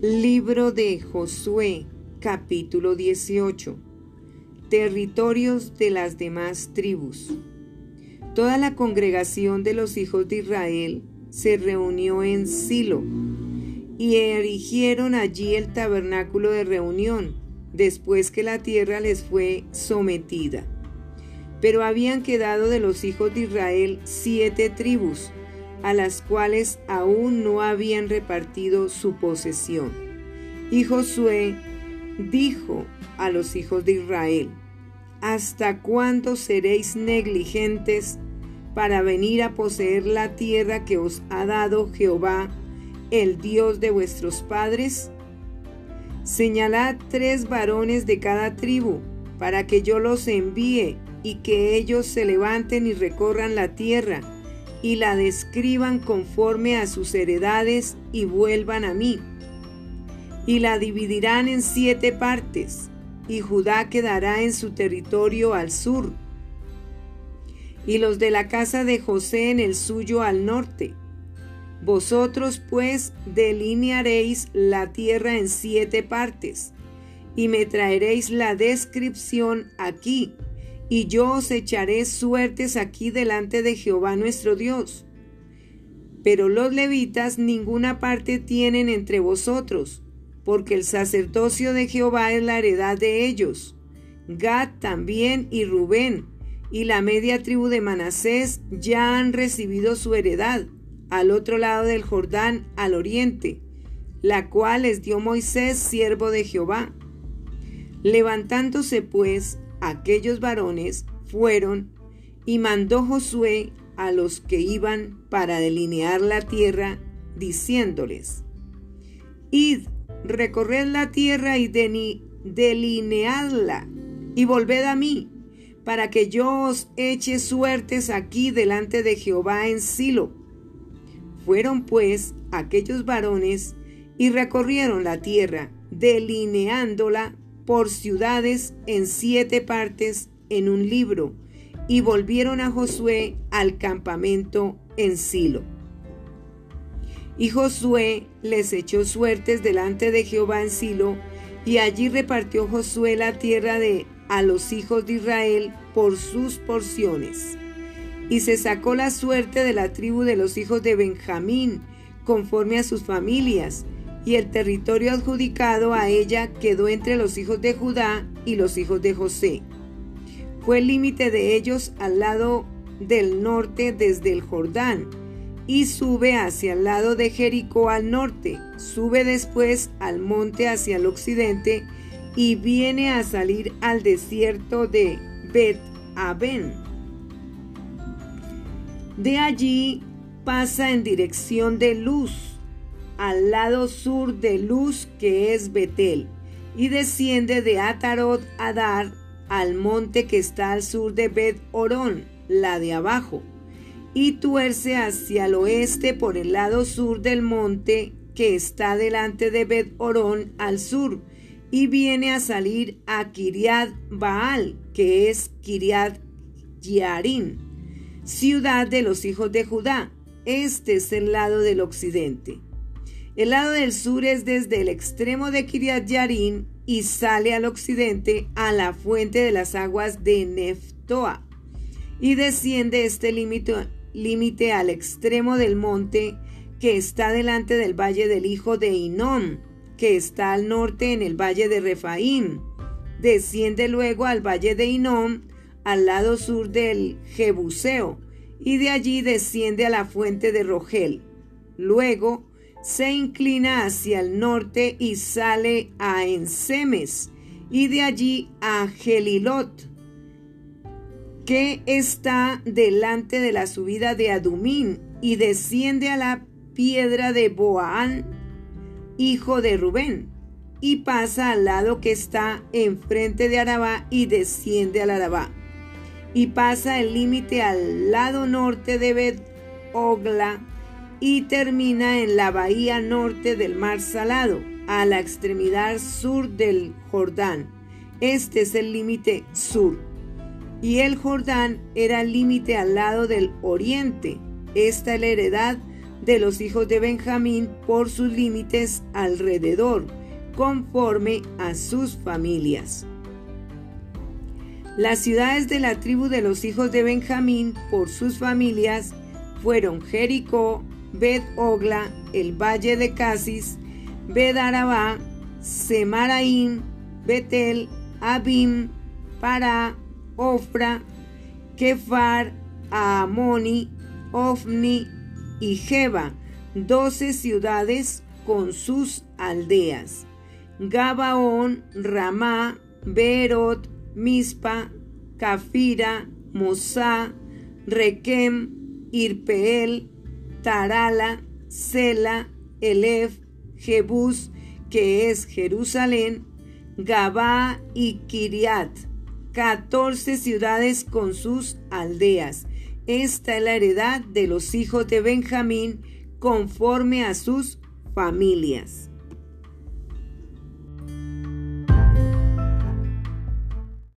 Libro de Josué, capítulo 18. Territorios de las demás tribus. Toda la congregación de los hijos de Israel se reunió en Silo y erigieron allí el tabernáculo de reunión, después que la tierra les fue sometida. Pero habían quedado de los hijos de Israel siete tribus, a las cuales aún no habían repartido su posesión. Y Josué dijo a los hijos de Israel, ¿Hasta cuándo seréis negligentes para venir a poseer la tierra que os ha dado Jehová, el Dios de vuestros padres? Señalad tres varones de cada tribu, para que yo los envíe y que ellos se levanten y recorran la tierra y la describan conforme a sus heredades y vuelvan a mí. Y la dividirán en siete partes, y Judá quedará en su territorio al sur, y los de la casa de José en el suyo al norte. Vosotros pues delinearéis la tierra en siete partes, y me traeréis la descripción aquí y yo os echaré suertes aquí delante de Jehová nuestro Dios. Pero los levitas ninguna parte tienen entre vosotros, porque el sacerdocio de Jehová es la heredad de ellos. Gad también y Rubén y la media tribu de Manasés ya han recibido su heredad al otro lado del Jordán al oriente, la cual les dio Moisés, siervo de Jehová. Levantándose pues aquellos varones fueron y mandó Josué a los que iban para delinear la tierra, diciéndoles, Id, recorred la tierra y delineadla, y volved a mí, para que yo os eche suertes aquí delante de Jehová en Silo. Fueron pues aquellos varones y recorrieron la tierra, delineándola por ciudades en siete partes en un libro, y volvieron a Josué al campamento en Silo. Y Josué les echó suertes delante de Jehová en Silo, y allí repartió Josué la tierra de a los hijos de Israel por sus porciones. Y se sacó la suerte de la tribu de los hijos de Benjamín, conforme a sus familias, y el territorio adjudicado a ella quedó entre los hijos de Judá y los hijos de José. Fue el límite de ellos al lado del norte desde el Jordán, y sube hacia el lado de Jericó al norte, sube después al monte hacia el occidente y viene a salir al desierto de Bet Aben. De allí pasa en dirección de Luz al lado sur de Luz, que es Betel, y desciende de Atarot Adar al monte que está al sur de Bet Orón, la de abajo, y tuerce hacia el oeste por el lado sur del monte que está delante de Bet Orón al sur, y viene a salir a Kiriat Baal, que es Kiriat Yarin, ciudad de los hijos de Judá. Este es el lado del occidente. El lado del sur es desde el extremo de Kiryat Yarin y sale al occidente a la fuente de las aguas de Neftoa y desciende este límite al extremo del monte que está delante del valle del hijo de Inom, que está al norte en el valle de Refaim. Desciende luego al valle de Inom, al lado sur del Jebuseo, y de allí desciende a la fuente de Rogel. Luego se inclina hacia el norte y sale a Ensemes y de allí a Gelilot, que está delante de la subida de Adumín y desciende a la piedra de Boán, hijo de Rubén, y pasa al lado que está enfrente de Arabá y desciende al Arabá. Y pasa el límite al lado norte de Bet Ogla y termina en la bahía norte del Mar Salado, a la extremidad sur del Jordán. Este es el límite sur. Y el Jordán era el límite al lado del oriente. Esta es la heredad de los hijos de Benjamín por sus límites alrededor, conforme a sus familias. Las ciudades de la tribu de los hijos de Benjamín por sus familias fueron Jericó, Bet Ogla, el valle de Casis, Bet Arabá, Semaraín, Betel, Abim, Para, Ofra, Kefar, Amoni, Ofni y Jeba, doce ciudades con sus aldeas. Gabaón, Ramá, Berot, Mispa, Cafira, Mosá, Requem, Irpeel, Tarala, Sela, Elef, Jebús, que es Jerusalén, Gabá y Kiriat, catorce ciudades con sus aldeas. Esta es la heredad de los hijos de Benjamín conforme a sus familias.